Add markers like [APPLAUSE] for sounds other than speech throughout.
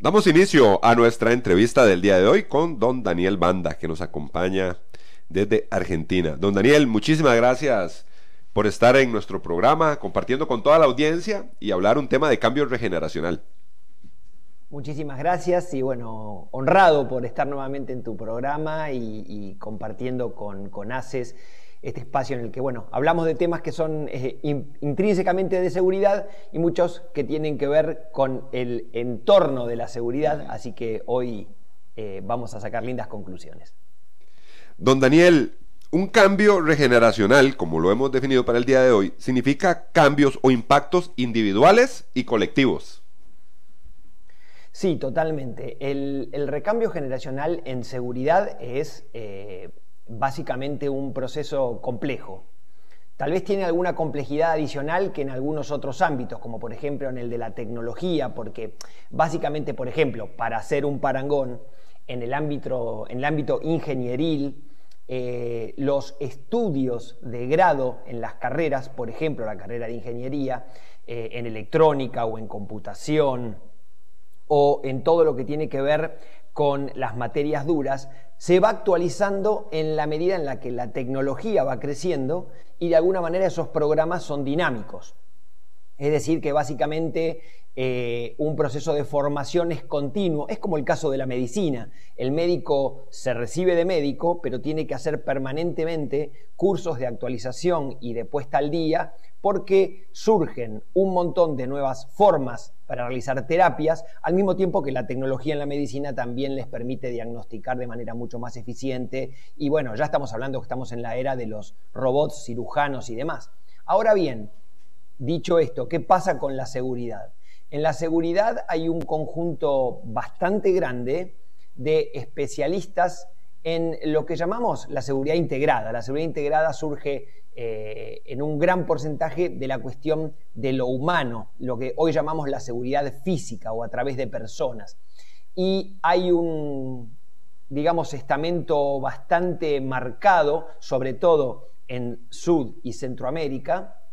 Damos inicio a nuestra entrevista del día de hoy con don Daniel Banda, que nos acompaña desde Argentina. Don Daniel, muchísimas gracias por estar en nuestro programa, compartiendo con toda la audiencia y hablar un tema de cambio regeneracional. Muchísimas gracias y bueno, honrado por estar nuevamente en tu programa y, compartiendo con, con ACES este espacio en el que, bueno, hablamos de temas que son eh, intrínsecamente de seguridad y muchos que tienen que ver con el entorno de la seguridad, así que hoy eh, vamos a sacar lindas conclusiones. Don Daniel, un cambio regeneracional, como lo hemos definido para el día de hoy, significa cambios o impactos individuales y colectivos. Sí, totalmente. El, recambio generacional en seguridad es eh, básicamente un proceso complejo. Tal vez tiene alguna complejidad adicional que en algunos otros ámbitos, como por ejemplo en el de la tecnología, porque básicamente, por ejemplo, para hacer un parangón, en el ámbito, en el ámbito ingenieril, eh, los estudios de grado en las carreras, por ejemplo, la carrera de ingeniería, eh, en electrónica o en computación, o en todo lo que tiene que ver con las materias duras, se va actualizando en la medida en la que la tecnología va creciendo y de alguna manera esos programas son dinámicos. Es decir, que básicamente eh, un proceso de formación es continuo. Es como el caso de la medicina. El médico se recibe de médico, pero tiene que hacer permanentemente cursos de actualización y de puesta al día porque surgen un montón de nuevas formas para realizar terapias, al mismo tiempo que la tecnología en la medicina también les permite diagnosticar de manera mucho más eficiente. Y bueno, ya estamos hablando que estamos en la era de los robots cirujanos y demás. Ahora bien, dicho esto, ¿qué pasa con la seguridad? En la seguridad hay un conjunto bastante grande de especialistas en lo que llamamos la seguridad integrada. La seguridad integrada surge eh, en un gran porcentaje de la cuestión de lo humano, lo que hoy llamamos la seguridad física o a través de personas. Y hay un, digamos, estamento bastante marcado, sobre todo en Sud y Centroamérica,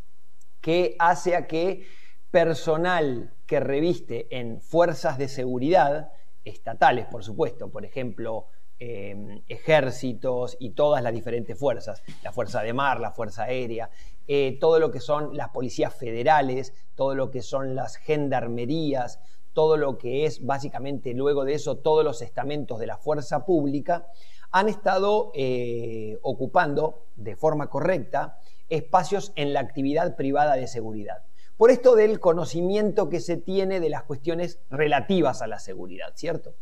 que hace a que personal que reviste en fuerzas de seguridad, estatales por supuesto, por ejemplo, Em, ejércitos y todas las diferentes fuerzas, la Fuerza de Mar, la Fuerza Aérea, eh, todo lo que son las policías federales, todo lo que son las gendarmerías, todo lo que es básicamente luego de eso todos los estamentos de la fuerza pública, han estado eh, ocupando de forma correcta espacios en la actividad privada de seguridad. Por esto del conocimiento que se tiene de las cuestiones relativas a la seguridad, ¿cierto?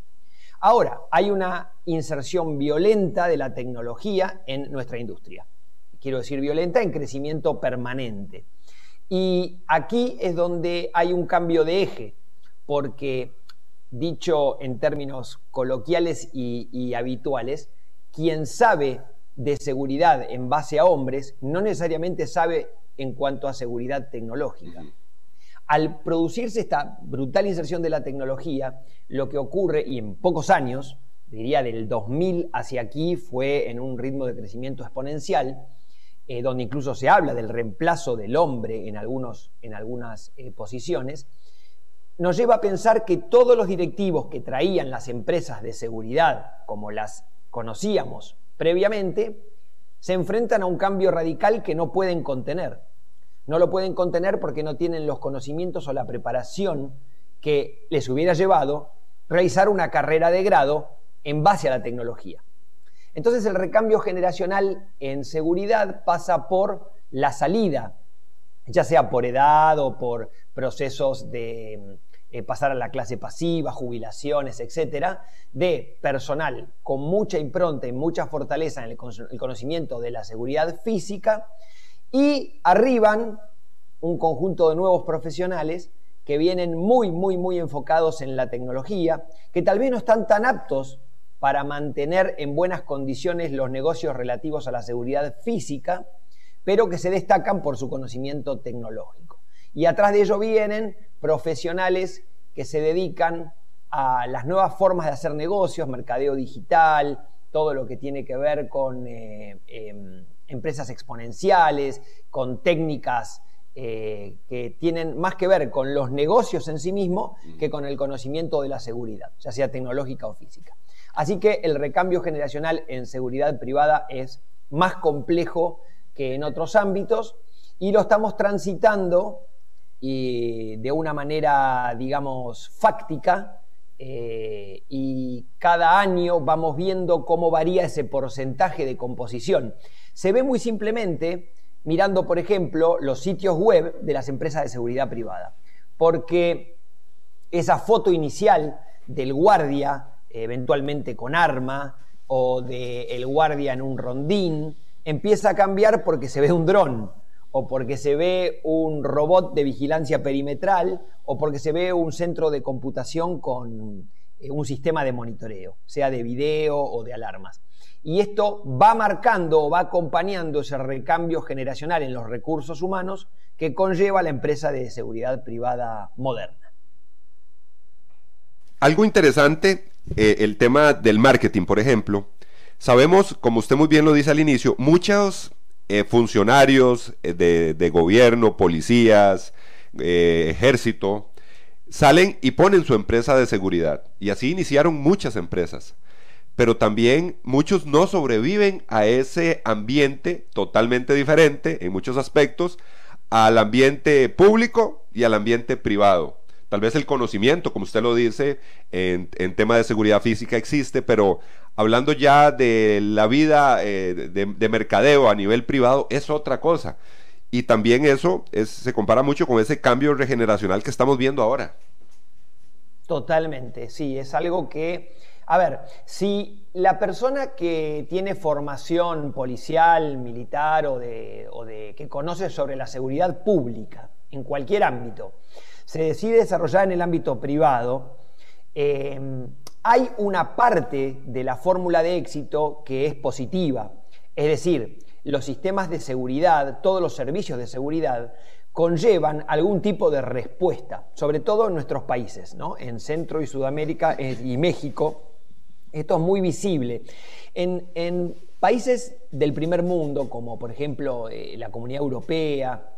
Ahora, hay una inserción violenta de la tecnología en nuestra industria. Quiero decir violenta en crecimiento permanente. Y aquí es donde hay un cambio de eje, porque dicho en términos coloquiales y, habituales, quien sabe de seguridad en base a hombres no necesariamente sabe en cuanto a seguridad tecnológica. Al producirse esta brutal inserción de la tecnología, lo que ocurre, y en pocos años, diría del 2000 hacia aquí, fue en un ritmo de crecimiento exponencial, eh, donde incluso se habla del reemplazo del hombre en, algunos, en algunas eh, posiciones, nos lleva a pensar que todos los directivos que traían las empresas de seguridad, como las conocíamos previamente, se enfrentan a un cambio radical que no pueden contener. No lo pueden contener porque no tienen los conocimientos o la preparación que les hubiera llevado realizar una carrera de grado en base a la tecnología. Entonces el recambio generacional en seguridad pasa por la salida, ya sea por edad o por procesos de eh, pasar a la clase pasiva, jubilaciones, etcétera, de personal con mucha impronta y mucha fortaleza en el, el conocimiento de la seguridad física y arriban un conjunto de nuevos profesionales que vienen muy, muy, muy enfocados en la tecnología, que tal vez no están tan aptos para mantener en buenas condiciones los negocios relativos a la seguridad física, pero que se destacan por su conocimiento tecnológico. Y atrás de ello vienen profesionales que se dedican a las nuevas formas de hacer negocios, mercadeo digital, todo lo que tiene que ver con eh, em, empresas exponenciales, con técnicas eh, que tienen más que ver con los negocios en sí mismos que con el conocimiento de la seguridad, ya sea tecnológica o física. Así que el recambio generacional en seguridad privada es más complejo que en otros ámbitos y lo estamos transitando y de una manera, digamos, fáctica eh, y cada año vamos viendo cómo varía ese porcentaje de composición. Se ve muy simplemente mirando, por ejemplo, los sitios web de las empresas de seguridad privada, porque esa foto inicial del guardia, eventualmente con arma, o del guardia en un rondín, empieza a cambiar porque se ve un dron, o porque se ve un robot de vigilancia perimetral, o porque se ve un centro de computación con eh, un sistema de monitoreo, sea de video o de alarmas. Y esto va marcando o va acompañando ese recambio generacional en los recursos humanos que conlleva la empresa de seguridad privada moderna. Algo interesante, eh, el tema del marketing, por ejemplo. Sabemos, como usted muy bien lo dice al inicio, muchos eh, funcionarios eh, de, de, gobierno, policías, ejército, salen y ponen su empresa de seguridad. Y así iniciaron muchas empresas pero también muchos no sobreviven a ese ambiente totalmente diferente en muchos aspectos al ambiente público y al ambiente privado. Tal vez el conocimiento, como usted lo dice, en, en tema de seguridad física existe, pero hablando ya de la vida eh, de, mercadeo a nivel privado, es otra cosa. Y también eso se compara mucho con ese cambio regeneracional que estamos viendo ahora. Totalmente, sí, es algo que a ver, si la persona que tiene formación policial, militar o de, que conoce sobre la seguridad pública en cualquier ámbito, se decide desarrollar en el ámbito privado, em, hay una parte de la fórmula de éxito que es positiva. Es decir, los sistemas de seguridad, todos los servicios de seguridad, conllevan algún tipo de respuesta, sobre todo en nuestros países, ¿no? en Centro y Sudamérica eh, y México, esto es muy visible. En, países del primer mundo, como por ejemplo eh, la Comunidad Europea,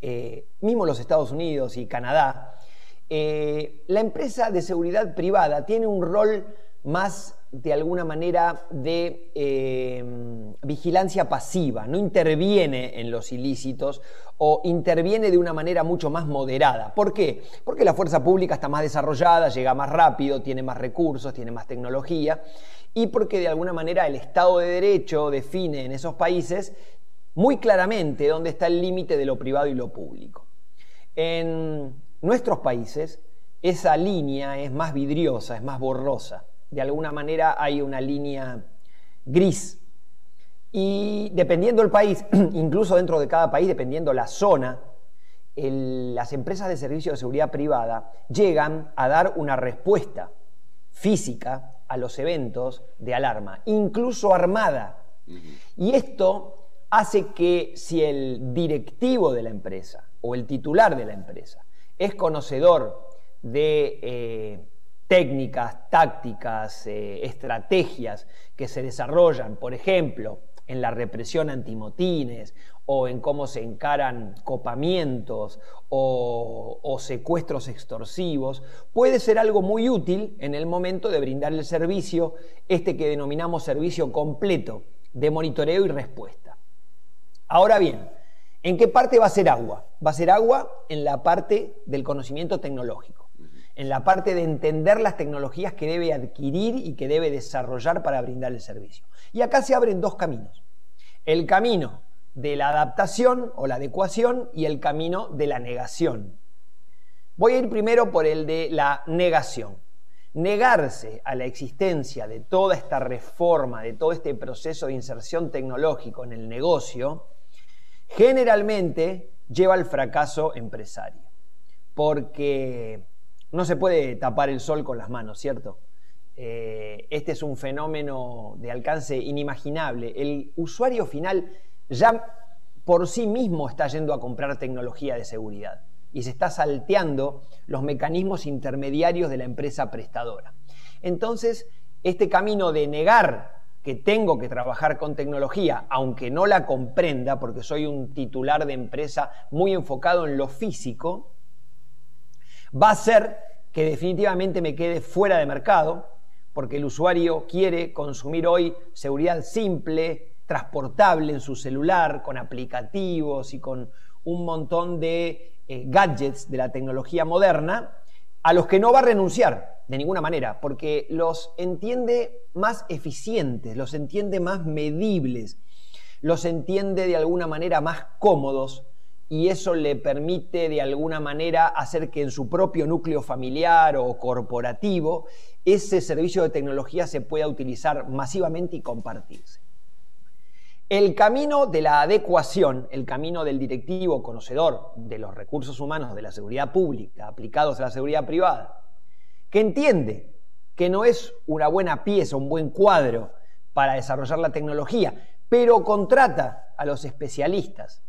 eh, mismo los Estados Unidos y Canadá, eh, la empresa de seguridad privada tiene un rol más de alguna manera de vigilancia pasiva, no interviene en los ilícitos o interviene de una manera mucho más moderada. ¿Por qué? Porque la fuerza pública está más desarrollada, llega más rápido, tiene más recursos, tiene más tecnología y porque de alguna manera el Estado de Derecho define en esos países muy claramente dónde está el límite de lo privado y lo público. En nuestros países esa línea es más vidriosa, es más borrosa. De alguna manera hay una línea gris y dependiendo del país, [CLEARS THROAT] incluso dentro de cada país, dependiendo la zona, las empresas de servicio de seguridad privada llegan a dar una respuesta física a los eventos de alarma, incluso armada. Y esto hace que si el directivo de la empresa o el titular de la empresa es conocedor de eh, técnicas, tácticas, eh, estrategias que se desarrollan, por ejemplo, en la represión antimotines o en cómo se encaran copamientos o, secuestros extorsivos, puede ser algo muy útil en el momento de brindar el servicio, este que denominamos servicio completo de monitoreo y respuesta. Ahora bien, ¿en qué parte va a ser agua? Va a ser agua en la parte del conocimiento tecnológico, en la parte de entender las tecnologías que debe adquirir y que debe desarrollar para brindar el servicio. Y acá se abren dos caminos. El camino de la adaptación o la adecuación y el camino de la negación. Voy a ir primero por el de la negación. Negarse a la existencia de toda esta reforma, de todo este proceso de inserción tecnológico en el negocio, generalmente lleva al fracaso empresario. Porque no se puede tapar el sol con las manos, ¿cierto? Eh, este es un fenómeno de alcance inimaginable. El usuario final ya por sí mismo está yendo a comprar tecnología de seguridad y se está salteando los mecanismos intermediarios de la empresa prestadora. Entonces, este camino de negar que tengo que trabajar con tecnología, aunque no la comprenda, porque soy un titular de empresa muy enfocado en lo físico, va a ser que definitivamente me quede fuera de mercado, porque el usuario quiere consumir hoy seguridad simple, transportable en su celular, con aplicativos y con un montón de eh, gadgets de la tecnología moderna, a los que no va a renunciar de ninguna manera, porque los entiende más eficientes, los entiende más medibles, los entiende de alguna manera más cómodos y eso le permite de alguna manera hacer que en su propio núcleo familiar o corporativo ese servicio de tecnología se pueda utilizar masivamente y compartirse. El camino de la adecuación, el camino del directivo conocedor de los recursos humanos de la seguridad pública aplicados a la seguridad privada, que entiende que no es una buena pieza, un buen cuadro para desarrollar la tecnología, pero contrata a los especialistas,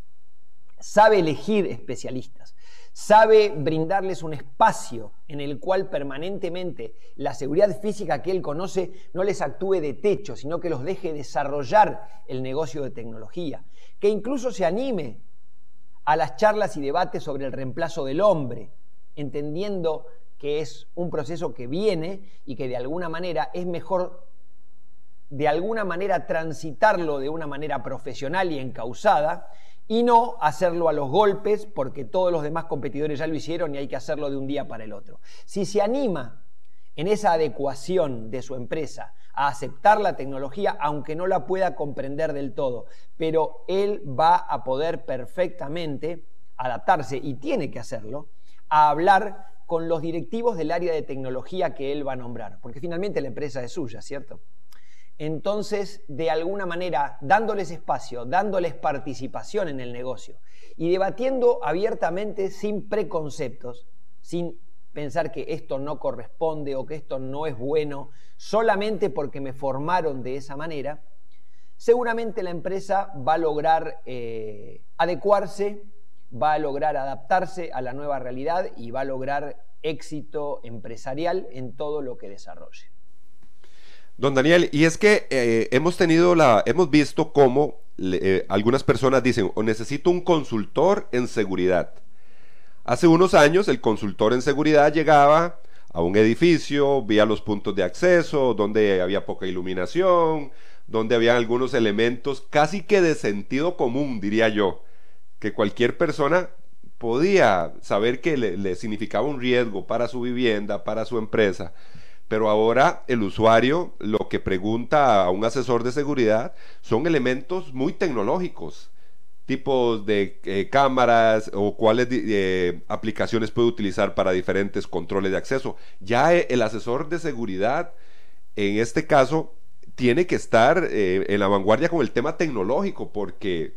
sabe elegir especialistas, sabe brindarles un espacio en el cual permanentemente la seguridad física que él conoce no les actúe de techo, sino que los deje desarrollar el negocio de tecnología, que incluso se anime a las charlas y debates sobre el reemplazo del hombre, entendiendo que es un proceso que viene y que de alguna manera es mejor de alguna manera transitarlo de una manera profesional y encausada y no hacerlo a los golpes porque todos los demás competidores ya lo hicieron y hay que hacerlo de un día para el otro. Si se anima en esa adecuación de su empresa a aceptar la tecnología, aunque no la pueda comprender del todo, pero él va a poder perfectamente adaptarse y tiene que hacerlo a hablar con los directivos del área de tecnología que él va a nombrar, porque finalmente la empresa es suya, ¿cierto? Entonces de alguna manera dándoles espacio, dándoles participación en el negocio y debatiendo abiertamente sin preconceptos, sin pensar que esto no corresponde o que esto no es bueno solamente porque me formaron de esa manera, seguramente la empresa va a lograr eh, adecuarse, va a lograr adaptarse a la nueva realidad y va a lograr éxito empresarial en todo lo que desarrolle. Don Daniel, y es que eh, hemos tenido la, hemos visto cómo eh, algunas personas dicen, o necesito un consultor en seguridad. Hace unos años el consultor en seguridad llegaba a un edificio, vía los puntos de acceso, donde había poca iluminación, donde había algunos elementos casi que de sentido común, diría yo, que cualquier persona podía saber que le significaba un riesgo para su vivienda, para su empresa. Pero ahora el usuario lo que pregunta a un asesor de seguridad son elementos muy tecnológicos, tipos de eh, cámaras o cuáles eh, aplicaciones puede utilizar para diferentes controles de acceso. Ya eh, el asesor de seguridad, en este caso, tiene que estar en la vanguardia con el tema tecnológico porque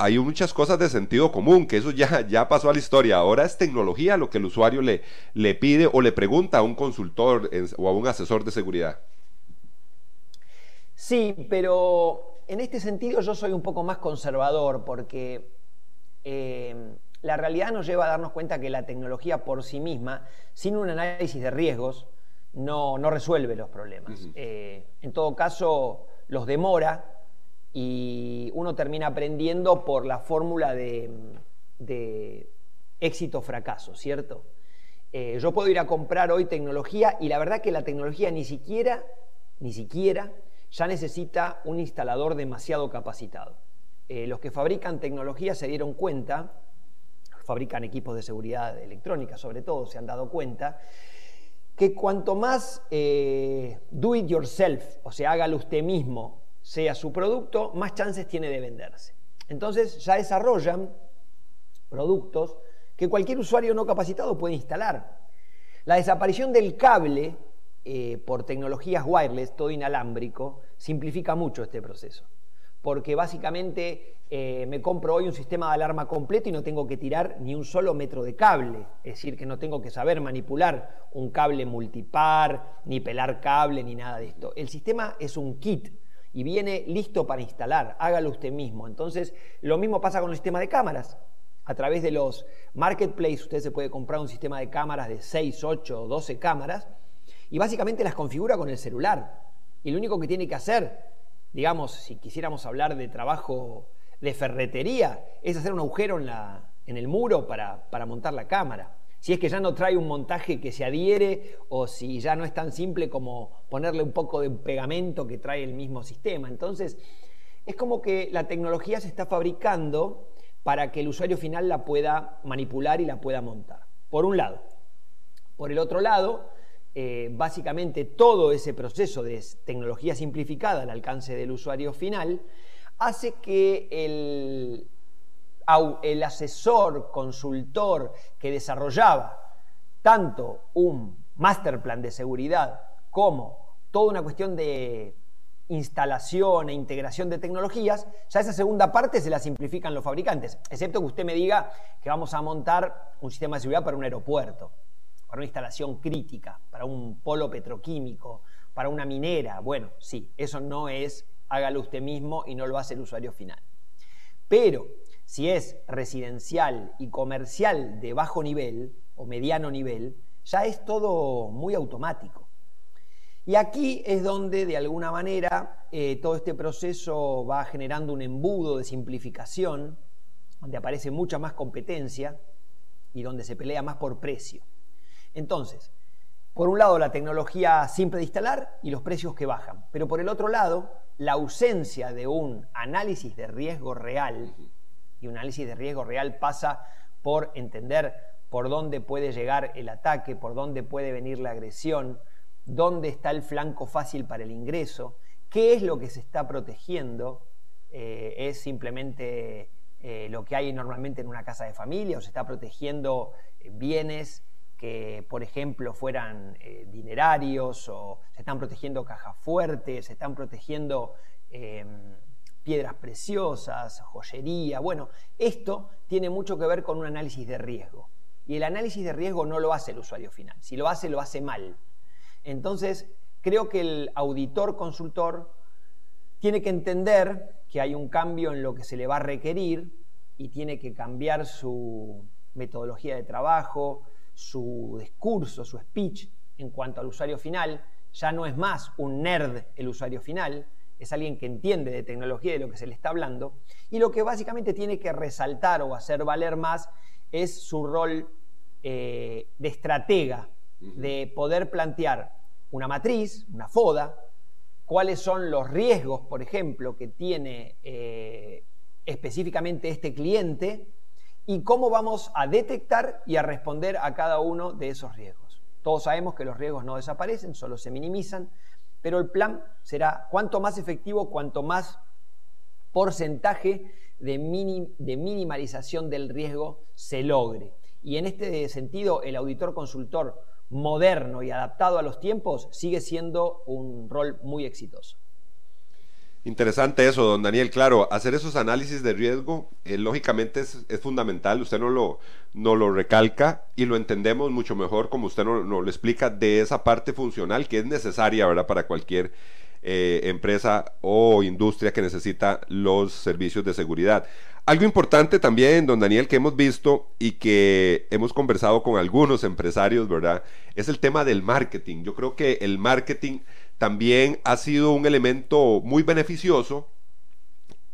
hay muchas cosas de sentido común, que eso ya, ya pasó a la historia. Ahora es tecnología lo que el usuario le, le pide o le pregunta a un consultor o a un asesor de seguridad. Sí, pero en este sentido yo soy un poco más conservador porque eh, la realidad nos lleva a darnos cuenta que la tecnología por sí misma, sin un análisis de riesgos, no, resuelve los problemas. Eh, en todo caso, los demora y uno termina aprendiendo por la fórmula de, éxito-fracaso, ¿cierto? Eh, yo puedo ir a comprar hoy tecnología y la verdad que la tecnología ni siquiera, ni siquiera, ya necesita un instalador demasiado capacitado. Eh, los que fabrican tecnología se dieron cuenta, fabrican equipos de seguridad electrónica sobre todo, se han dado cuenta, que cuanto más eh, do it yourself, o sea, hágalo usted mismo, sea su producto, más chances tiene de venderse. Entonces ya desarrollan productos que cualquier usuario no capacitado puede instalar. La desaparición del cable eh, por tecnologías wireless, todo inalámbrico, simplifica mucho este proceso. Porque básicamente eh, me compro hoy un sistema de alarma completo y no tengo que tirar ni un solo metro de cable. Es decir, que no tengo que saber manipular un cable multipar, ni pelar cable, ni nada de esto. El sistema es un kit y viene listo para instalar. Hágalo usted mismo. Entonces, lo mismo pasa con el sistema de cámaras. A través de los marketplaces usted se puede comprar un sistema de cámaras de 6, 8 o 12 cámaras y básicamente las configura con el celular. Y lo único que tiene que hacer, digamos, si quisiéramos hablar de trabajo de ferretería, es hacer un agujero en, la, en el muro para montar la cámara. Si es que ya no trae un montaje que se adhiere o si ya no es tan simple como ponerle un poco de pegamento que trae el mismo sistema. Entonces, es como que la tecnología se está fabricando para que el usuario final la pueda manipular y la pueda montar. Por un lado. Por el otro lado, eh, básicamente todo ese proceso de tecnología simplificada al alcance del usuario final hace que el, el asesor, consultor que desarrollaba tanto un master plan de seguridad como toda una cuestión de instalación e integración de tecnologías, ya esa segunda parte se la simplifican los fabricantes, excepto que usted me diga que vamos a montar un sistema de seguridad para un aeropuerto, para una instalación crítica, para un polo petroquímico, para una minera. Bueno, sí, eso no es hágalo usted mismo y no lo hace el usuario final. Pero si es residencial y comercial de bajo nivel o mediano nivel, ya es todo muy automático. Y aquí es donde, de alguna manera, eh, todo este proceso va generando un embudo de simplificación, donde aparece mucha más competencia y donde se pelea más por precio. Entonces, por un lado, la tecnología simple de instalar y los precios que bajan, pero por el otro lado, la ausencia de un análisis de riesgo real, y un análisis de riesgo real pasa por entender por dónde puede llegar el ataque, por dónde puede venir la agresión, dónde está el flanco fácil para el ingreso, qué es lo que se está protegiendo, eh, es simplemente eh, lo que hay normalmente en una casa de familia o se está protegiendo eh, bienes que, por ejemplo, fueran dinerarios o se están protegiendo cajas fuertes, se están protegiendo piedras preciosas, joyería. Bueno, esto tiene mucho que ver con un análisis de riesgo. Y el análisis de riesgo no lo hace el usuario final. Si lo hace, lo hace mal. Entonces, creo que el auditor consultor tiene que entender que hay un cambio en lo que se le va a requerir y tiene que cambiar su metodología de trabajo, su discurso, su speech en cuanto al usuario final. Ya no es más un nerd el usuario final, es alguien que entiende de tecnología y de lo que se le está hablando. Y lo que básicamente tiene que resaltar o hacer valer más es su rol eh, de estratega de poder plantear una matriz, una FODA, cuáles son los riesgos, por ejemplo, que tiene eh, específicamente este cliente y cómo vamos a detectar y a responder a cada uno de esos riesgos. Todos sabemos que los riesgos no desaparecen, solo se minimizan, pero el plan será cuanto más efectivo, cuanto más porcentaje de, minimalización del riesgo se logre. Y en este sentido, el auditor consultor moderno y adaptado a los tiempos sigue siendo un rol muy exitoso. Interesante eso, don Daniel. Claro, hacer esos análisis de riesgo, eh, lógicamente es, fundamental. Usted no lo, no lo recalca y lo entendemos mucho mejor, como usted nos lo explica, de esa parte funcional que es necesaria ¿verdad? para cualquier eh, empresa o industria que necesita los servicios de seguridad. Algo importante también, don Daniel, que hemos visto y que hemos conversado con algunos empresarios, ¿verdad? Es el tema del marketing. Yo creo que el marketing también ha sido un elemento muy beneficioso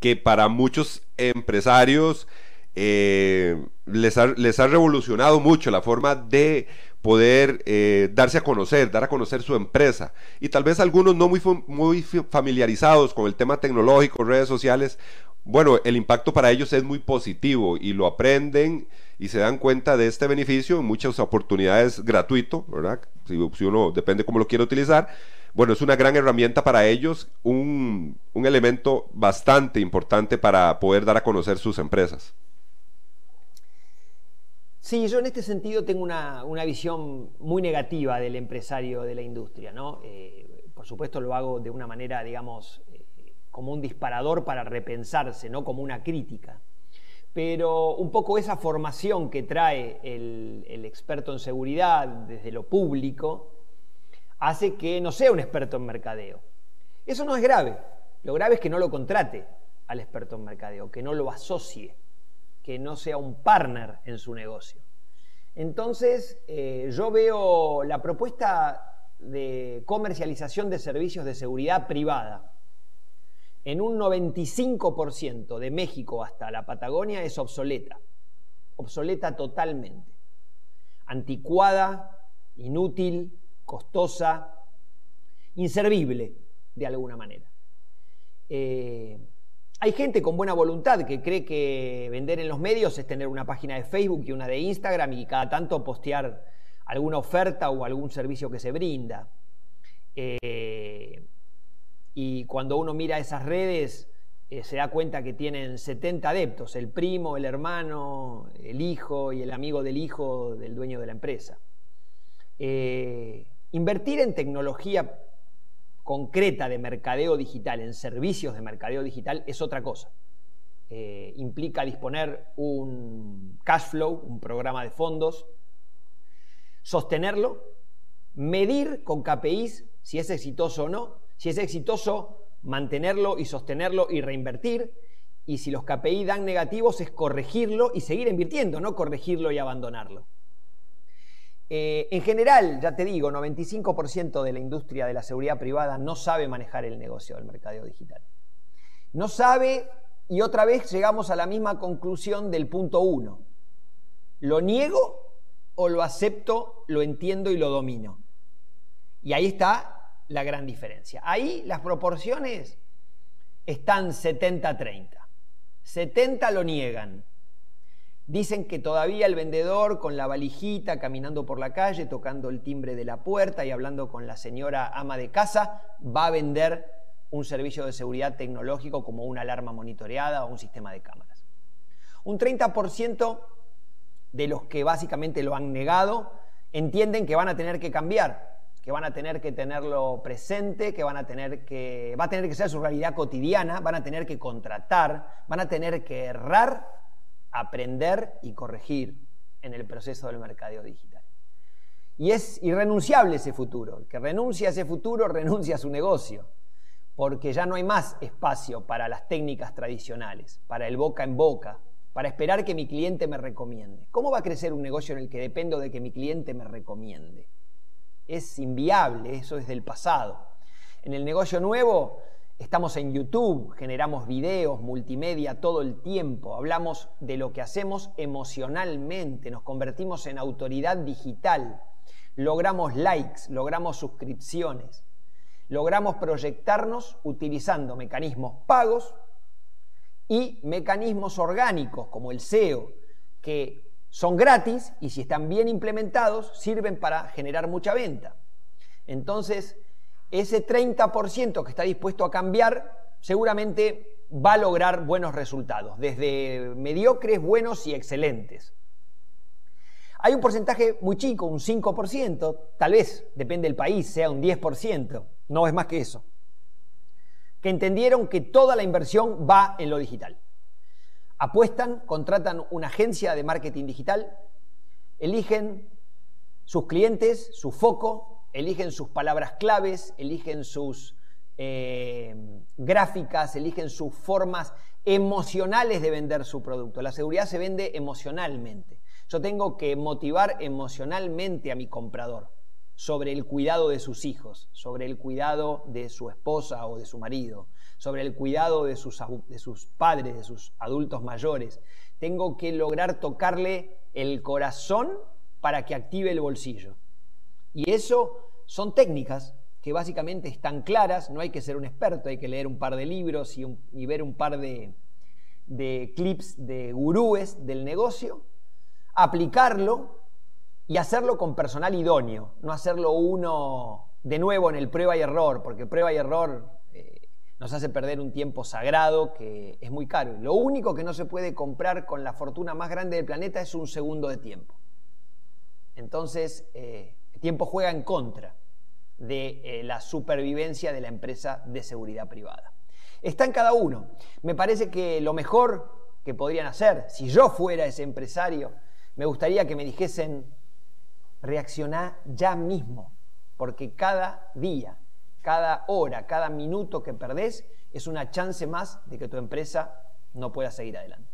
que para muchos empresarios eh, les, ha, revolucionado mucho la forma de poder eh, darse a conocer, dar a conocer su empresa. Y tal vez algunos no muy, muy familiarizados con el tema tecnológico, redes sociales, bueno, el impacto para ellos es muy positivo y lo aprenden y se dan cuenta de este beneficio en muchas oportunidades gratuito, ¿verdad? Si, uno depende cómo lo quiere utilizar. Bueno, es una gran herramienta para ellos, un, un elemento bastante importante para poder dar a conocer sus empresas. Sí, yo en este sentido tengo una, visión muy negativa del empresario de la industria, ¿no? Eh, por supuesto lo hago de una manera, digamos, eh, como un disparador para repensarse, no como una crítica. Pero un poco esa formación que trae el experto en seguridad desde lo público hace que no sea un experto en mercadeo. Eso no es grave. Lo grave es que no lo contrate al experto en mercadeo, que no lo asocie que no sea un partner en su negocio. Entonces, eh, yo veo la propuesta de comercialización de servicios de seguridad privada en un 95% de México hasta la Patagonia es obsoleta, obsoleta totalmente, anticuada, inútil, costosa, inservible de alguna manera. Eh, hay gente con buena voluntad que cree que vender en los medios es tener una página de Facebook y una de Instagram y cada tanto postear alguna oferta o algún servicio que se brinda. Eh, y cuando uno mira esas redes, eh, se da cuenta que tienen 70 adeptos, el primo, el hermano, el hijo y el amigo del hijo del dueño de la empresa. Invertir en tecnología concreta de mercadeo digital, en servicios de mercadeo digital, es otra cosa. Eh, implica disponer un cash flow, un programa de fondos, sostenerlo, medir con KPIs si es exitoso o no, si es exitoso, mantenerlo y sostenerlo y reinvertir, y si los KPI dan negativos es corregirlo y seguir invirtiendo, no corregirlo y abandonarlo. Eh, en general, ya te digo, 95% de la industria de la seguridad privada no sabe manejar el negocio del mercadeo digital. No sabe y otra vez llegamos a la misma conclusión del punto 1. ¿Lo niego o lo acepto, lo entiendo y lo domino? Y ahí está la gran diferencia. Ahí las proporciones están 70-30. 70 lo niegan, Dicen que todavía el vendedor con la valijita caminando por la calle, tocando el timbre de la puerta y hablando con la señora ama de casa, va a vender un servicio de seguridad tecnológico como una alarma monitoreada o un sistema de cámaras. Un 30% de los que básicamente lo han negado entienden que van a tener que cambiar, que van a tener que tenerlo presente, que van a tener que va a tener que ser su realidad cotidiana, van a tener que contratar, van a tener que errar aprender y corregir en el proceso del mercadeo digital. Y es irrenunciable ese futuro. El que renuncia a ese futuro [LAUGHS] renuncia a su negocio, porque ya no hay más espacio para las técnicas tradicionales, para el boca en boca, para esperar que mi cliente me recomiende. ¿Cómo va a crecer un negocio en el que dependo de que mi cliente me recomiende? Es inviable, eso es del pasado. En el negocio nuevo Estamos en YouTube, generamos videos, multimedia todo el tiempo, hablamos de lo que hacemos emocionalmente, nos convertimos en autoridad digital, logramos likes, logramos suscripciones, logramos proyectarnos utilizando mecanismos pagos y mecanismos orgánicos como el SEO, que son gratis y si están bien implementados sirven para generar mucha venta. Entonces, ese 30% que está dispuesto a cambiar seguramente va a lograr buenos resultados, desde mediocres, buenos y excelentes. Hay un porcentaje muy chico, un 5%, tal vez, depende del país, sea un 10%, no es más que eso, que entendieron que toda la inversión va en lo digital. Apuestan, contratan una agencia de marketing digital, eligen sus clientes, su foco, eligen sus palabras claves, eligen sus eh, gráficas, eligen sus formas emocionales de vender su producto. La seguridad se vende emocionalmente. Yo tengo que motivar emocionalmente a mi comprador sobre el cuidado de sus hijos, sobre el cuidado de su esposa o de su marido, sobre el cuidado de sus, de sus padres, de sus adultos mayores. Tengo que lograr tocarle el corazón para que active el bolsillo. Y eso son técnicas que básicamente están claras, no hay que ser un experto, hay que leer un par de libros y, ver un par de, clips de gurúes del negocio, aplicarlo y hacerlo con personal idóneo, no hacerlo uno de nuevo en el prueba y error, porque prueba y error eh, nos hace perder un tiempo sagrado que es muy caro. Lo único que no se puede comprar con la fortuna más grande del planeta es un segundo de tiempo. Entonces, eh, tiempo juega en contra de eh, la supervivencia de la empresa de seguridad privada. Está en cada uno. Me parece que lo mejor que podrían hacer, si yo fuera ese empresario, me gustaría que me dijesen, reaccioná ya mismo, porque cada día cada hora, cada minuto que perdés es una chance más de que tu empresa no pueda seguir adelante.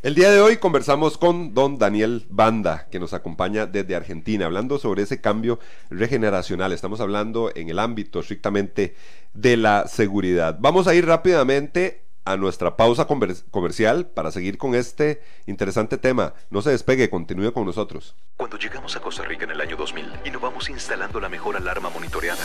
El día de hoy conversamos con don Daniel Banda, que nos acompaña desde Argentina, hablando sobre ese cambio regeneracional. Estamos hablando en el ámbito estrictamente de la seguridad. Vamos a ir rápidamente a nuestra pausa comercial para seguir con este interesante tema. No se despegue, continúe con nosotros. Cuando llegamos a Costa Rica en el año 2000, innovamos instalando la mejor alarma monitoreada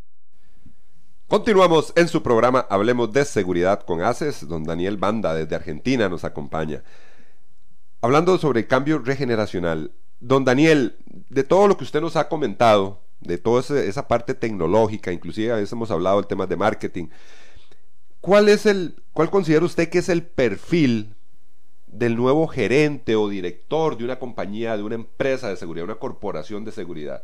Continuamos en su programa Hablemos de Seguridad con ACES. Don Daniel Banda desde Argentina nos acompaña. Hablando sobre cambio regeneracional. Don Daniel, de todo lo que usted nos ha comentado, de toda esa parte tecnológica, inclusive a veces hemos hablado del tema de marketing, ¿cuál es el, cuál considera usted que es el perfil del nuevo gerente o director de una compañía, de una empresa de seguridad, una corporación de seguridad?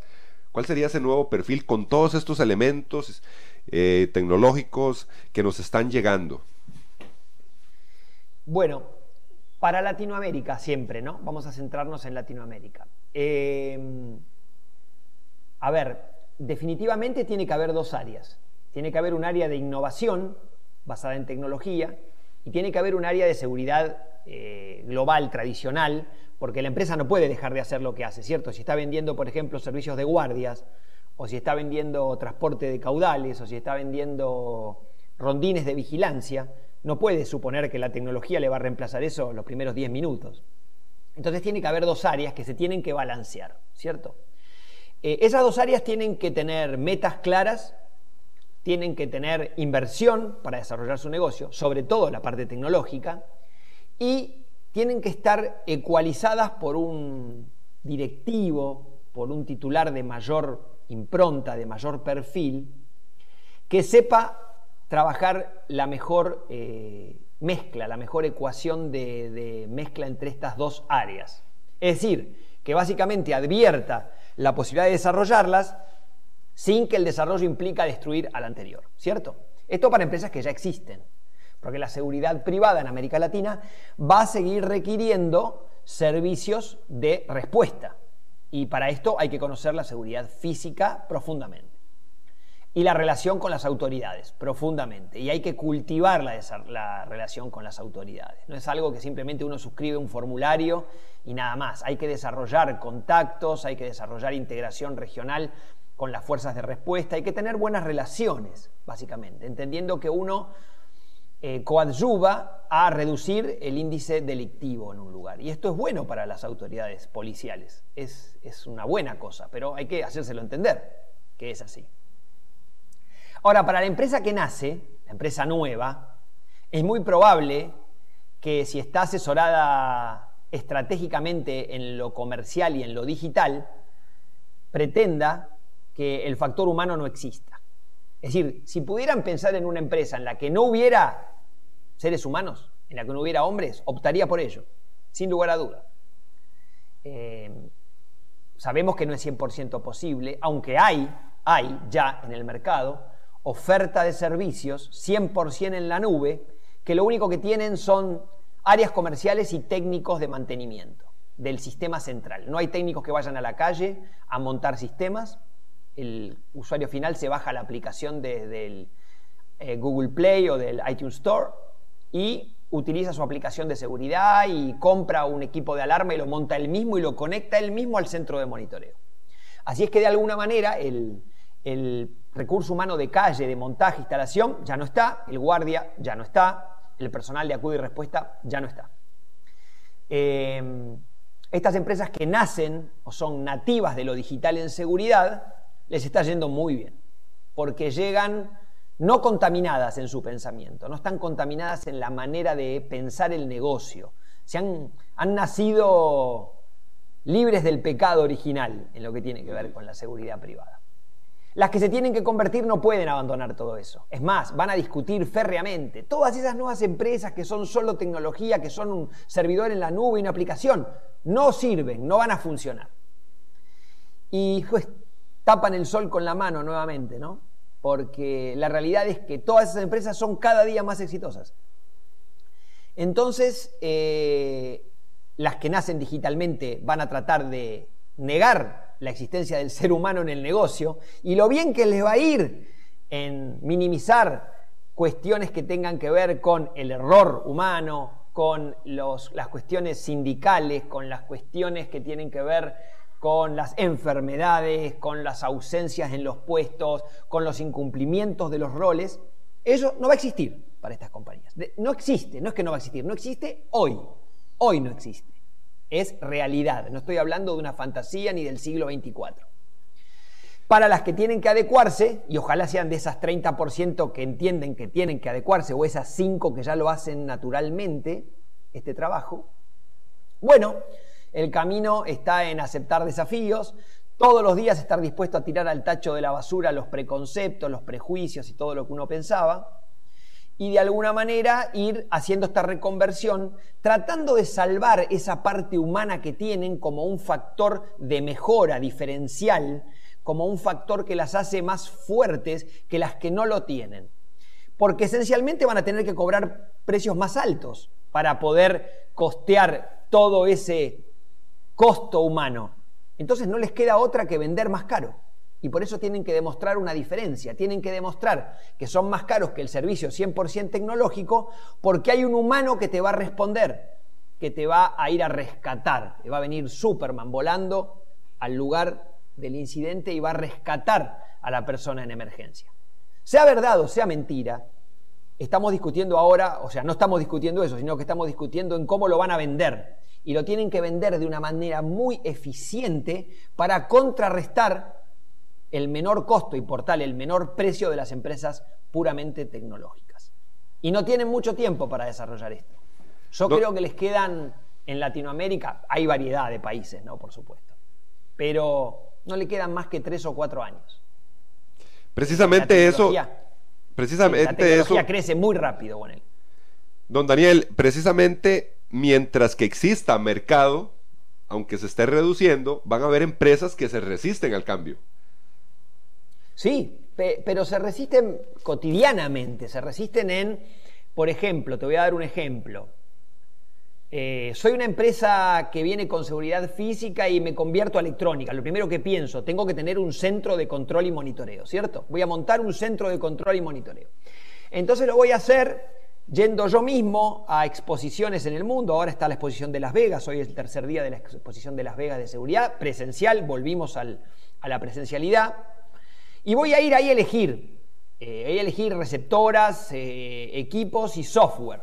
¿Cuál sería ese nuevo perfil con todos estos elementos eh, tecnológicos que nos están llegando? Bueno, para Latinoamérica siempre, ¿no? Vamos a centrarnos en Latinoamérica. Em, a ver, definitivamente tiene que haber dos áreas. Tiene que haber un área de innovación basada en tecnología y tiene que haber un área de seguridad eh, global, tradicional, porque la empresa no puede dejar de hacer lo que hace, ¿cierto? Si está vendiendo, por ejemplo, servicios de guardias, o si está vendiendo transporte de caudales, o si está vendiendo rondines de vigilancia, no puede suponer que la tecnología le va a reemplazar eso los primeros 10 minutos. Entonces tiene que haber dos áreas que se tienen que balancear, ¿cierto? Eh, esas dos áreas tienen que tener metas claras, tienen que tener inversión para desarrollar su negocio, sobre todo la parte tecnológica, y tienen que estar ecualizadas por un directivo, por un titular de mayor impronta, de mayor perfil, que sepa trabajar la mejor eh, mezcla, la mejor ecuación de, mezcla entre estas dos áreas. Es decir, que básicamente advierta la posibilidad de desarrollarlas sin que el desarrollo implica destruir al anterior, ¿cierto? Esto para empresas que ya existen, porque la seguridad privada en América Latina va a seguir requiriendo servicios de respuesta. Y para esto hay que conocer la seguridad física profundamente. Y la relación con las autoridades, profundamente. Y hay que cultivar la, la, relación con las autoridades. No es algo que simplemente uno suscribe un formulario y nada más. Hay que desarrollar contactos, hay que desarrollar integración regional con las fuerzas de respuesta, hay que tener buenas relaciones, básicamente, entendiendo que uno eh, coadyuva a reducir el índice delictivo en un lugar. Y esto es bueno para las autoridades policiales, es, es una buena cosa, pero hay que hacérselo entender que es así. Ahora, para la empresa que nace, la empresa nueva, es muy probable que si está asesorada estratégicamente en lo comercial y en lo digital, pretenda que el factor humano no exista. Es decir, si pudieran pensar en una empresa en la que no hubiera seres humanos, en la que no hubiera hombres, optaría por ello, sin lugar a duda. Eh, sabemos que no es 100% posible, aunque hay, hay ya en el mercado oferta de servicios 100% en la nube, que lo único que tienen son áreas comerciales y técnicos de mantenimiento del sistema central. No hay técnicos que vayan a la calle a montar sistemas, el usuario final se baja la aplicación del eh, Google Play o del iTunes Store y utiliza su aplicación de seguridad y compra un equipo de alarma y lo monta él mismo y lo conecta él mismo al centro de monitoreo. Así es que de alguna manera el, el recurso humano de calle, de montaje, instalación, ya no está, el guardia ya no está, el personal de acudo y respuesta ya no está. eh, estas empresas que nacen o son nativas de lo digital en seguridad, les está yendo muy bien, porque llegan no contaminadas en su pensamiento, no están contaminadas en la manera de pensar el negocio. Se han, han nacido libres del pecado original en lo que tiene que ver con la seguridad privada. Las que se tienen que convertir no pueden abandonar todo eso. Es más, van a discutir férreamente. Todas esas nuevas empresas que son solo tecnología, que son un servidor en la nube y una aplicación, no sirven, no van a funcionar. Y pues tapan el sol con la mano nuevamente, ¿no? Porque la realidad es que todas esas empresas son cada día más exitosas. Entonces, eh, las que nacen digitalmente van a tratar de negar la existencia del ser humano en el negocio y lo bien que les va a ir en minimizar cuestiones que tengan que ver con el error humano, con las cuestiones sindicales, con las cuestiones que tienen que ver con las enfermedades, con las ausencias en los puestos, con los incumplimientos de los roles, eso no va a existir para estas compañías. No existe, no es que no va a existir, no existe hoy. Hoy no existe es realidad. No estoy hablando de una fantasía ni del siglo 24. Para las que tienen que adecuarse, y ojalá sean de esas 30% que entienden que tienen que adecuarse, o esas 5 que ya lo hacen naturalmente, este trabajo, bueno, el camino está en aceptar desafíos, todos los días estar dispuesto a tirar al tacho de la basura los preconceptos, los prejuicios y todo lo que uno pensaba, y de alguna manera ir haciendo esta reconversión, tratando de salvar esa parte humana que tienen como un factor de mejora diferencial, como un factor que las hace más fuertes que las que no lo tienen. Porque esencialmente van a tener que cobrar precios más altos para poder costear todo ese costo humano. Entonces no les queda otra que vender más caro. Y por eso tienen que demostrar una diferencia, tienen que demostrar que son más caros que el servicio 100% tecnológico porque hay un humano que te va a responder, que te va a ir a rescatar, te va a venir Superman volando al lugar del incidente y va a rescatar a la persona en emergencia. Sea verdad o sea mentira, estamos discutiendo ahora, o sea, no estamos discutiendo eso, sino que estamos discutiendo en cómo lo van a vender. Y lo tienen que vender de una manera muy eficiente para contrarrestar el menor costo y por tal el menor precio de las empresas puramente tecnológicas. Y no tienen mucho tiempo para desarrollar esto. Yo creo que les quedan en Latinoamérica, hay variedad de países, ¿no? Por supuesto. Pero no le quedan más que tres o cuatro años. Precisamente eso. Precisamente la tecnología crece muy rápido con él. Don Daniel, precisamente mientras que exista mercado, aunque se esté reduciendo, van a haber empresas que se resisten al cambio. Sí, pero se resisten cotidianamente, se resisten en, por ejemplo, te voy a dar un ejemplo. Eh, soy una empresa que viene con seguridad física y me convierto a electrónica. Lo primero que pienso, tengo que tener un centro de control y monitoreo, ¿cierto? Voy a montar un centro de control y monitoreo. Entonces lo voy a hacer yendo yo mismo a exposiciones en el mundo. Ahora está la exposición de Las Vegas, hoy es el tercer día de la exposición de Las Vegas de seguridad, presencial, volvimos a la presencialidad. Y voy a ir ahí a elegir. Eh, a elegir receptoras, eh, equipos y software.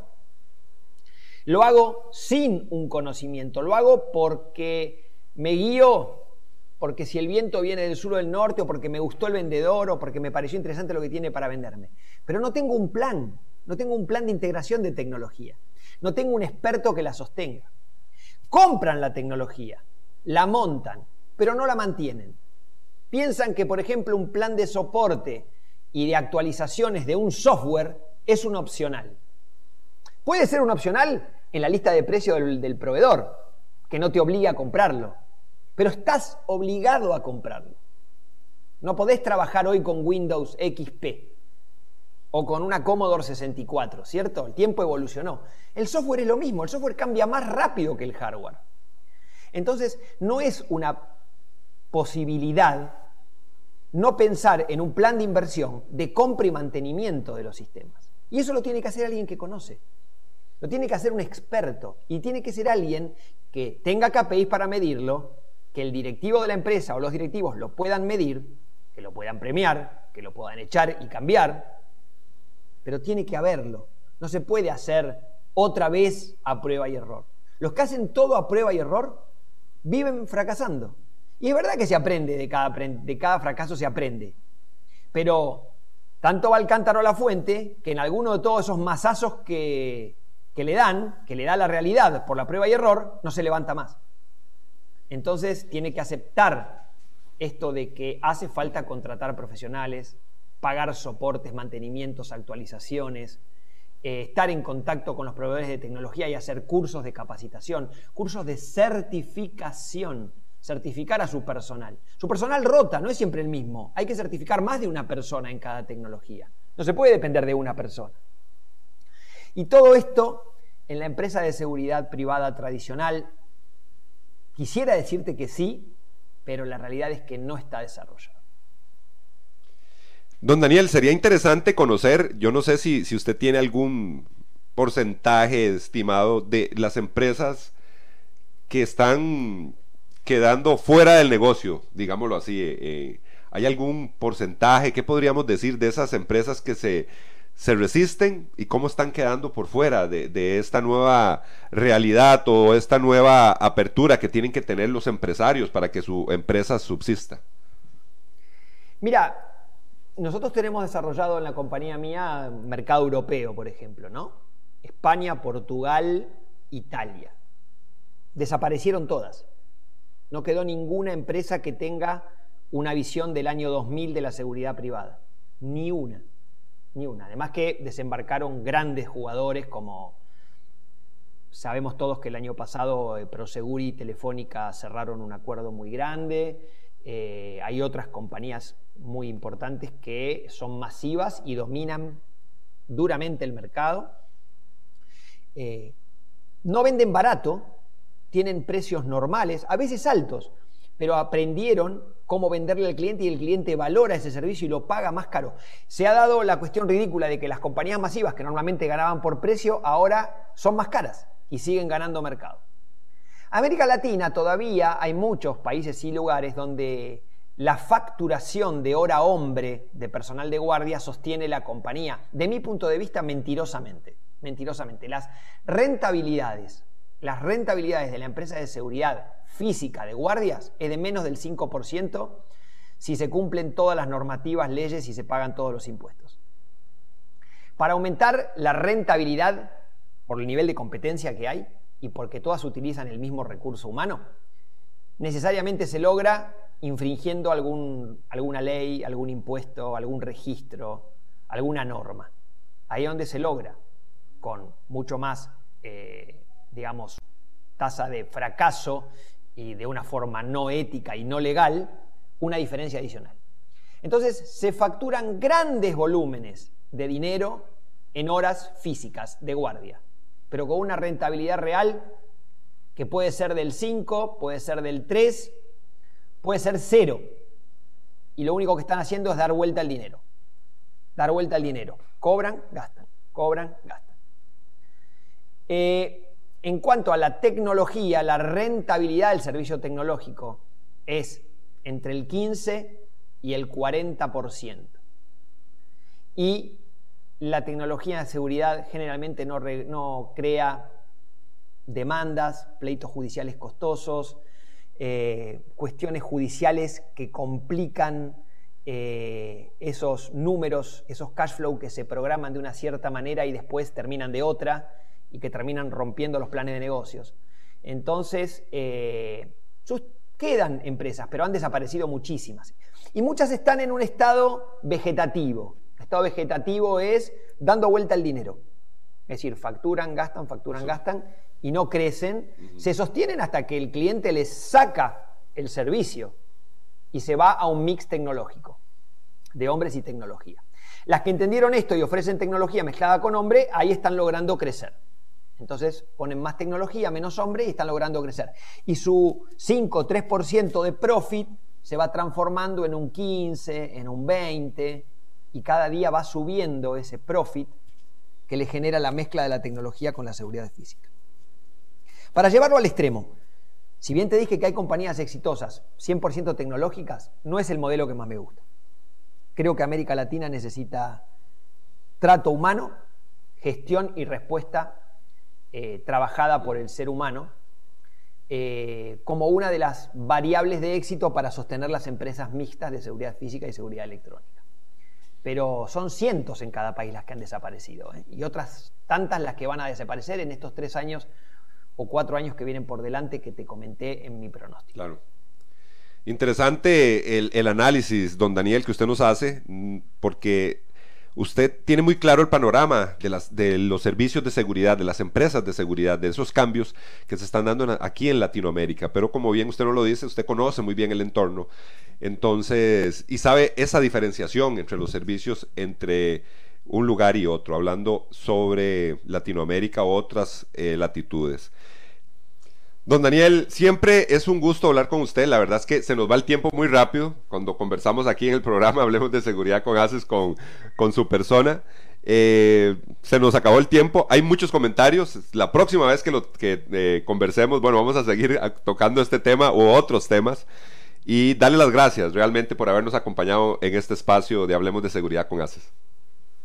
Lo hago sin un conocimiento, lo hago porque me guío, porque si el viento viene del sur o del norte, o porque me gustó el vendedor, o porque me pareció interesante lo que tiene para venderme. Pero no tengo un plan, no tengo un plan de integración de tecnología, no tengo un experto que la sostenga. Compran la tecnología, la montan, pero no la mantienen. Piensan que, por ejemplo, un plan de soporte y de actualizaciones de un software es un opcional. Puede ser un opcional en la lista de precios del, proveedor, que no te obliga a comprarlo, pero estás obligado a comprarlo. No podés trabajar hoy con Windows XP o con una Commodore 64, ¿cierto? El tiempo evolucionó. El software es lo mismo, el software cambia más rápido que el hardware. Entonces, no es una posibilidad no pensar en un plan de inversión de compra y mantenimiento de los sistemas. Y eso lo tiene que hacer alguien que conoce. Lo tiene que hacer un experto y tiene que ser alguien que tenga KPIs para medirlo, que el directivo de la empresa o los directivos lo puedan medir, que lo puedan premiar, que lo puedan echar y cambiar, pero tiene que haberlo. No se puede hacer otra vez a prueba y error. Los que hacen todo a prueba y error viven fracasando. Y es verdad que se aprende, de cada, fracaso se aprende. Pero tanto va el cántaro a la fuente que en alguno de todos esos masazos que le dan, que le da la realidad por la prueba y error, no se levanta más. Entonces tiene que aceptar esto de que hace falta contratar profesionales, pagar soportes, mantenimientos, actualizaciones, eh, estar en contacto con los proveedores de tecnología y hacer cursos de capacitación, cursos de certificación, certificar a su personal. Su personal rota, no es siempre el mismo. Hay que certificar más de una persona en cada tecnología. No se puede depender de una persona. Y todo esto en la empresa de seguridad privada tradicional, quisiera decirte que sí, pero la realidad es que no está desarrollado. Don Daniel, sería interesante conocer, yo no sé si, si usted tiene algún porcentaje estimado de las empresas que están quedando fuera del negocio, digámoslo así. Eh, eh, ¿Hay algún porcentaje? ¿Qué podríamos decir de esas empresas que se se resisten y cómo están quedando por fuera de, esta nueva realidad o esta nueva apertura que tienen que tener los empresarios para que su empresa subsista? Mira, nosotros tenemos desarrollado en la compañía mía mercado europeo, por ejemplo, ¿no? España, Portugal, Italia. Desaparecieron todas. No quedó ninguna empresa que tenga una visión del año 2000 de la seguridad privada. Ni una ni una. Además que desembarcaron grandes jugadores como sabemos todos que el año pasado eh, Prosegur y Telefónica cerraron un acuerdo muy grande. Eh, hay otras compañías muy importantes que son masivas y dominan duramente el mercado. Eh, no venden barato, tienen precios normales, a veces altos, pero aprendieron cómo venderle al cliente y el cliente valora ese servicio y lo paga más caro. Se ha dado la cuestión ridícula de que las compañías masivas que normalmente ganaban por precio ahora son más caras y siguen ganando mercado. América Latina todavía hay muchos países y lugares donde la facturación de hora hombre de personal de guardia sostiene la compañía, de mi punto de vista, mentirosamente. Mentirosamente. Las rentabilidades, las rentabilidades de la empresa de seguridad física de guardias es de menos del 5% si se cumplen todas las normativas, leyes y se pagan todos los impuestos. Para aumentar la rentabilidad por el nivel de competencia que hay y porque todas utilizan el mismo recurso humano, necesariamente se logra infringiendo alguna ley, algún impuesto, algún registro, alguna norma. Ahí es donde se logra, con mucho más, eh, digamos, tasa de fracaso y de una forma no ética y no legal una diferencia adicional. Entonces se facturan grandes volúmenes de dinero en horas físicas de guardia, pero con una rentabilidad real que puede ser del 5, puede ser del 3, puede ser 0. Y lo único que están haciendo es dar vuelta al dinero. Dar vuelta al dinero. Cobran, gastan. Cobran, gastan. Eh, en cuanto a la tecnología, la rentabilidad del servicio tecnológico es entre el 15 y el 40%. Y la tecnología de seguridad generalmente no, crea demandas, pleitos judiciales costosos, eh, cuestiones judiciales que complican eh, esos números, esos cash flow que se programan de una cierta manera y después terminan de otra y que terminan rompiendo los planes de negocios. Entonces, eh, quedan empresas, pero han desaparecido muchísimas. Y muchas están en un estado vegetativo. El estado vegetativo es dando vuelta al dinero. Es decir, facturan, gastan, facturan, gastan y no crecen. Se sostienen hasta que el cliente les saca el servicio y se va a un mix tecnológico de hombres y tecnología. Las que entendieron esto y ofrecen tecnología mezclada con hombre, ahí están logrando crecer. Entonces ponen más tecnología, menos hombre y están logrando crecer. Y su 5 o 3% de profit se va transformando en un 15, en un 20, y cada día va subiendo ese profit que le genera la mezcla de la tecnología con la seguridad física. Para llevarlo al extremo, si bien te dije que hay compañías exitosas, 100% tecnológicas, no es el modelo que más me gusta. Creo que América Latina necesita trato humano, gestión y respuesta eh, trabajada por el ser humano eh, como una de las variables de éxito para sostener las empresas mixtas de seguridad física y seguridad electrónica. Pero son cientos en cada país las que han desaparecido ¿eh? y otras tantas las que van a desaparecer en estos tres años o cuatro años que vienen por delante que te comenté en mi pronóstico. Claro. Interesante el, análisis, don Daniel, que usted nos hace, mm, porque usted tiene muy claro el panorama de, las, de los servicios de seguridad, de las empresas de seguridad, de esos cambios que se están dando aquí en Latinoamérica. Pero como bien usted no lo dice, usted conoce muy bien el entorno. Entonces, y sabe esa diferenciación entre los servicios entre un lugar y otro, hablando sobre Latinoamérica u otras eh, latitudes. Don Daniel, siempre es un gusto hablar con usted. La verdad es que se nos va el tiempo muy rápido cuando conversamos aquí en el programa, [LAUGHS] hablemos de seguridad con ACES con, su persona. Eh, se nos acabó el tiempo. Hay muchos comentarios. La próxima vez que, lo, que eh, conversemos, bueno, vamos a seguir tocando este tema u otros temas. Y darle las gracias realmente por habernos acompañado en este espacio de Hablemos de Seguridad con ACES.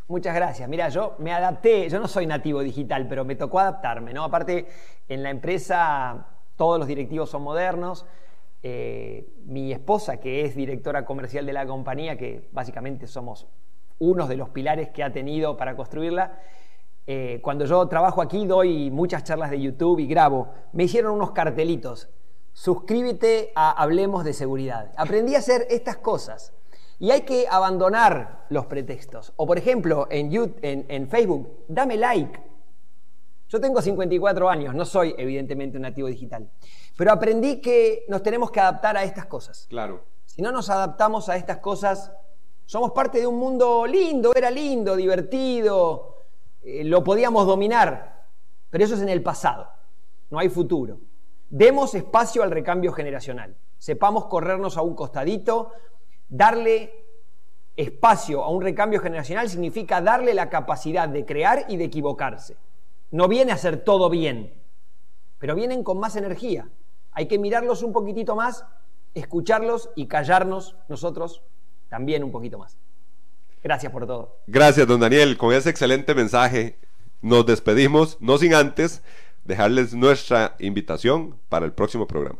Muchas gracias. Mira, yo me adapté, yo no soy nativo digital, pero me tocó adaptarme, ¿no? Aparte, en la empresa todos los directivos son modernos. Eh, mi esposa, que es directora comercial de la compañía, que básicamente somos unos de los pilares que ha tenido para construirla, eh, cuando yo trabajo aquí doy muchas charlas de YouTube y grabo. Me hicieron unos cartelitos. Suscríbete a Hablemos de Seguridad. Aprendí a hacer estas cosas. Y hay que abandonar los pretextos. O por ejemplo, en, YouTube, en, Facebook, dame like. Yo tengo 54 años, no soy evidentemente un nativo digital. Pero aprendí que nos tenemos que adaptar a estas cosas. Claro. Si no nos adaptamos a estas cosas, somos parte de un mundo lindo, era lindo, divertido, eh, lo podíamos dominar, pero eso es en el pasado, no hay futuro. Demos espacio al recambio generacional, sepamos corrernos a un costadito, Darle espacio a un recambio generacional significa darle la capacidad de crear y de equivocarse. No viene a hacer todo bien, pero vienen con más energía. Hay que mirarlos un poquitito más, escucharlos y callarnos nosotros también un poquito más. Gracias por todo. Gracias, don Daniel. Con ese excelente mensaje nos despedimos, no sin antes dejarles nuestra invitación para el próximo programa.